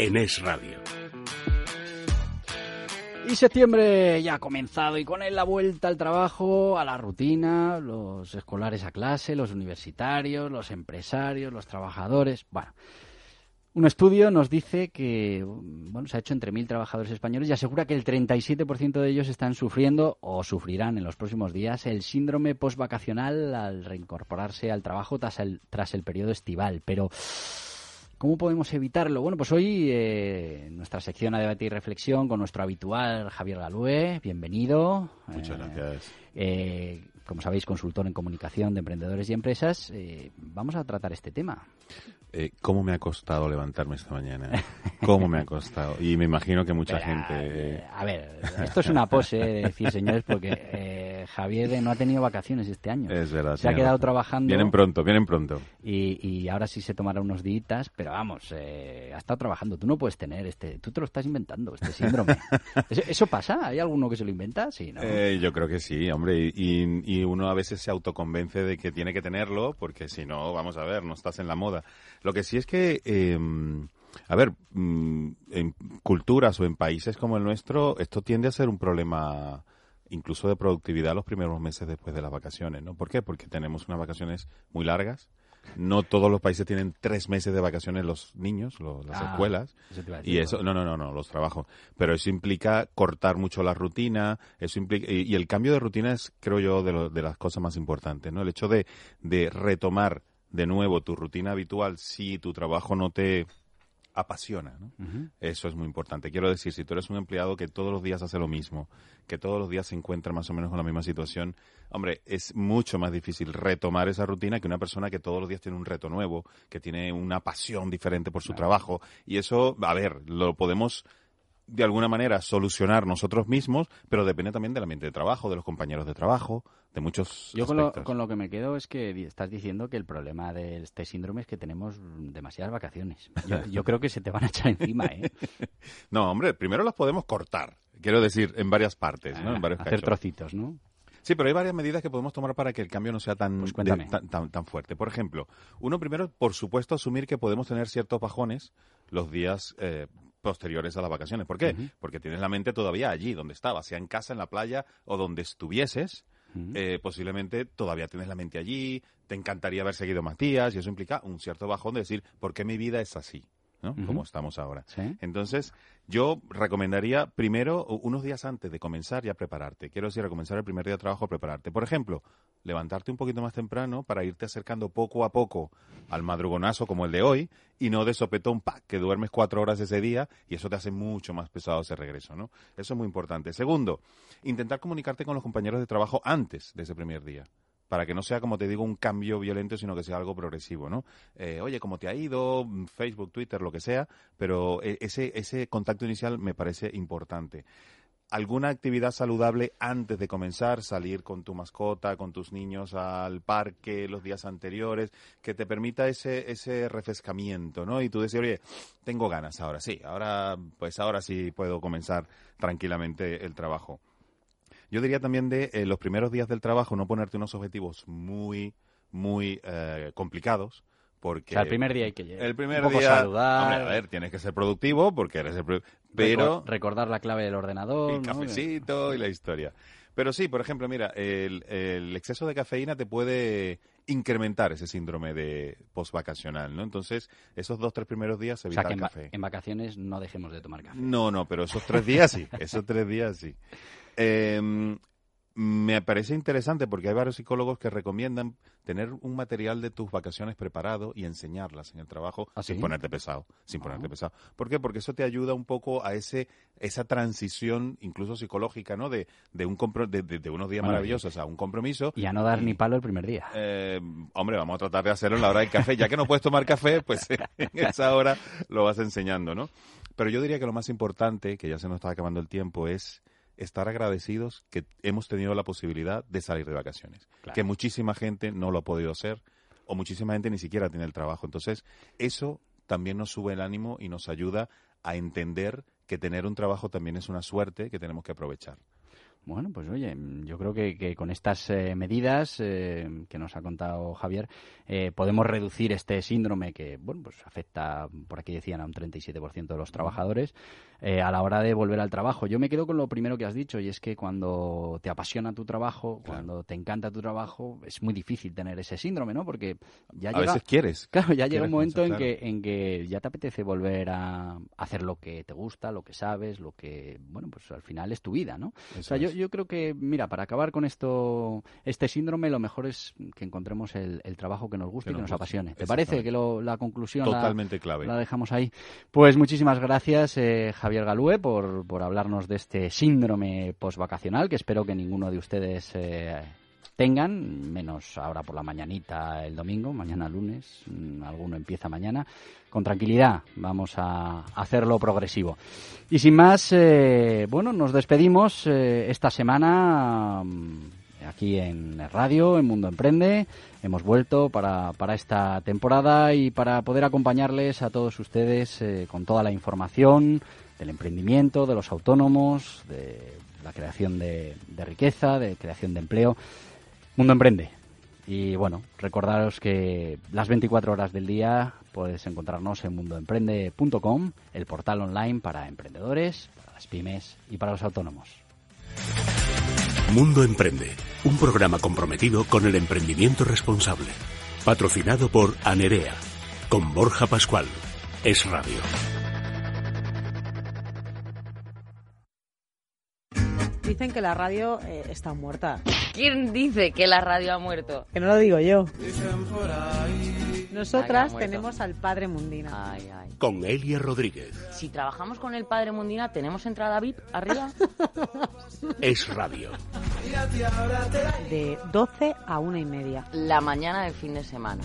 en Es Radio. Y septiembre ya ha comenzado y con él la vuelta al trabajo, a la rutina, los escolares a clase, los universitarios, los empresarios, los trabajadores. Bueno, un estudio nos dice que bueno, se ha hecho entre mil trabajadores españoles y asegura que el 37% de ellos están sufriendo o sufrirán en los próximos días el síndrome postvacacional al reincorporarse al trabajo tras el, tras el periodo estival. Pero ¿Cómo podemos evitarlo? Bueno, pues hoy eh, nuestra sección a debate y reflexión con nuestro habitual Javier Galué. Bienvenido. Muchas Eh, gracias. eh, como sabéis, consultor en comunicación de emprendedores y empresas. Eh, vamos a tratar este tema. ¿Cómo me ha costado levantarme esta mañana? ¿Cómo me ha costado? Y me imagino que mucha gente... a ver, esto es una pose, de decir, señores, porque Javier no ha tenido vacaciones este año. es verdad. Se ha quedado trabajando Vienen pronto, vienen pronto. y, y ahora sí se tomará unos días, pero vamos, eh, ha estado trabajando. Tú no puedes tener este, tú te lo estás inventando, este síndrome. ¿Eso, eso pasa? ¿Hay alguno que se lo inventa? Sí, ¿no? Eh, yo creo que sí, hombre. Y, y uno a veces se autoconvence de que tiene que tenerlo, porque si no, vamos a ver, no estás en la moda. Lo que sí es que, eh, a ver, mm, en culturas o en países como el nuestro, esto tiende a ser un problema incluso de productividad los primeros meses después de las vacaciones, ¿no? ¿Por qué? Porque tenemos unas vacaciones muy largas. No todos los países tienen tres meses de vacaciones los niños, las Ah, escuelas. eso te iba a decir, Y eso, no, no, no, no, los trabajos. Pero eso implica cortar mucho la rutina, eso implica, y, y el cambio de rutina es, creo yo, de, lo- de las cosas más importantes, ¿no? El hecho de, de retomar de nuevo tu rutina habitual si tu trabajo no te apasiona, ¿no? Eso es muy importante. Quiero decir, si tú eres un empleado que todos los días hace lo mismo, que todos los días se encuentra más o menos con la misma situación, hombre, es mucho más difícil retomar esa rutina que una persona que todos los días tiene un reto nuevo, que tiene una pasión diferente por su trabajo. Y eso, a ver, lo podemos de alguna manera solucionar nosotros mismos, pero depende también del ambiente de trabajo, de los compañeros de trabajo, de muchos Yo con lo, con lo que me quedo es que estás diciendo que el problema de este síndrome es que tenemos demasiadas vacaciones. Yo, yo creo que se te van a echar encima, ¿eh? No, hombre, primero las podemos cortar, quiero decir, en varias partes, ¿no? En varios Ah, Hacer cachos. trocitos, ¿no? Sí, pero hay varias medidas que podemos tomar para que el cambio no sea tan, Pues de- tan, tan- tan fuerte. Por ejemplo, uno primero, por supuesto, asumir que podemos tener ciertos bajones los días eh, posteriores a las vacaciones. ¿Por qué? Porque tienes la mente todavía allí, donde estabas, sea en casa, en la playa o donde estuvieses. Eh, posiblemente todavía tienes la mente allí, te encantaría haber seguido más días y eso implica un cierto bajón de decir, ¿por qué mi vida es así? ¿No? Como estamos ahora. Sí. Entonces, yo recomendaría primero, unos días antes de comenzar, ya prepararte. Quiero decir, a comenzar el primer día de trabajo, prepararte. Por ejemplo, levantarte un poquito más temprano para irte acercando poco a poco al madrugonazo como el de hoy y no de sopetón, pa, que duermes cuatro horas ese día y eso te hace mucho más pesado ese regreso, ¿no? Eso es muy importante. Segundo, intentar comunicarte con los compañeros de trabajo antes de ese primer día para que no sea, como te digo, un cambio violento, sino que sea algo progresivo, ¿no? Eh, oye, ¿cómo te ha ido? Mm, Facebook, Twitter, lo que sea, pero eh, ese, ese contacto inicial me parece importante. Alguna actividad saludable antes de comenzar, salir con tu mascota, con tus niños al parque los días anteriores, que te permita ese, ese refrescamiento, ¿no? Y tú decir, oye, tengo ganas ahora, sí, ahora, pues ahora sí puedo comenzar tranquilamente el trabajo. Yo diría también de eh, los primeros días del trabajo no ponerte unos objetivos muy, muy eh, complicados. Porque O sea, el primer día hay que llegar. el primer un poco día, saludar, hombre, a ver, tienes que ser productivo porque eres el pero reco- recordar la clave del ordenador. el ¿no? cafecito y la historia. Pero sí, por ejemplo, mira, el, el exceso de cafeína te puede incrementar ese síndrome de postvacacional, ¿no? Entonces, esos dos, tres primeros días O evita sea, que en, café. en vacaciones no dejemos de tomar café. No, no, pero esos tres días sí, esos tres días sí. Eh, me parece interesante porque hay varios psicólogos que recomiendan tener un material de tus vacaciones preparado y enseñarlas en el trabajo ¿Ah, sin sí? ponerte pesado, sin Ah. ponerte pesado. ¿Por qué? Porque eso te ayuda un poco a ese esa transición incluso psicológica, ¿no? De, de un compro- de, de- de unos días Bueno, maravillosos a un compromiso. Y a no dar Y- ni palo el primer día. Eh, hombre, vamos a tratar de hacerlo en la hora del café. Ya que no puedes tomar café, pues en esa hora lo vas enseñando, ¿no? Pero yo diría que lo más importante, que ya se nos está acabando el tiempo, es estar agradecidos que hemos tenido la posibilidad de salir de vacaciones. Claro. Que muchísima gente no lo ha podido hacer o muchísima gente ni siquiera tiene el trabajo. Entonces, eso también nos sube el ánimo y nos ayuda a entender que tener un trabajo también es una suerte que tenemos que aprovechar. Bueno, pues oye, yo creo que, con estas eh, medidas eh, que nos ha contado Javier, eh, podemos reducir este síndrome que, bueno, pues afecta, por aquí decían, a un 37% de los trabajadores a la hora de volver al trabajo. Yo me quedo con lo primero que has dicho y es que cuando te apasiona tu trabajo, cuando te encanta tu trabajo, es muy difícil tener ese síndrome, ¿no? Porque ya a llega, veces quieres. Claro, ya llega un momento en que en que ya te apetece volver a hacer lo que te gusta, lo que sabes, lo que, bueno, pues al final es tu vida, ¿no? o sea, yo, yo creo que, mira, para acabar con esto, este síndrome, lo mejor es que encontremos el, trabajo que nos guste y que nos apasione. ¿Te parece que la conclusión Totalmente la, clave. la dejamos ahí? Pues muchísimas gracias, eh, Javier Galúe, por, por hablarnos de este síndrome postvacacional, que espero que ninguno de ustedes eh, tengan, menos ahora por la mañanita el domingo, mañana lunes, mm, alguno empieza mañana. Con tranquilidad, vamos a hacerlo progresivo. Y sin más, eh, bueno, nos despedimos eh, esta semana mm, aquí en radio, en Mundo Emprende. Hemos vuelto para, para esta temporada y para poder acompañarles a todos ustedes eh, con toda la información del emprendimiento, de los autónomos, de la creación de riqueza, de creación de empleo. Mundo Emprende. Y bueno, recordaros que las 24 horas del día puedes encontrarnos en mundoemprende.com, el portal online para emprendedores, para las pymes y para los autónomos. Mundo Emprende, un programa comprometido con el emprendimiento responsable. Patrocinado por Anerea, con Borja Pascual. Es Radio. Dicen que la radio eh, está muerta. ¿Quién dice que la radio ha muerto? Que no lo digo yo. Nosotras tenemos al Padre Mundina. Con Elia Rodríguez. Si trabajamos con el Padre Mundina, ¿tenemos entrada VIP arriba? es radio. De 12 a una y media. La mañana del fin de semana.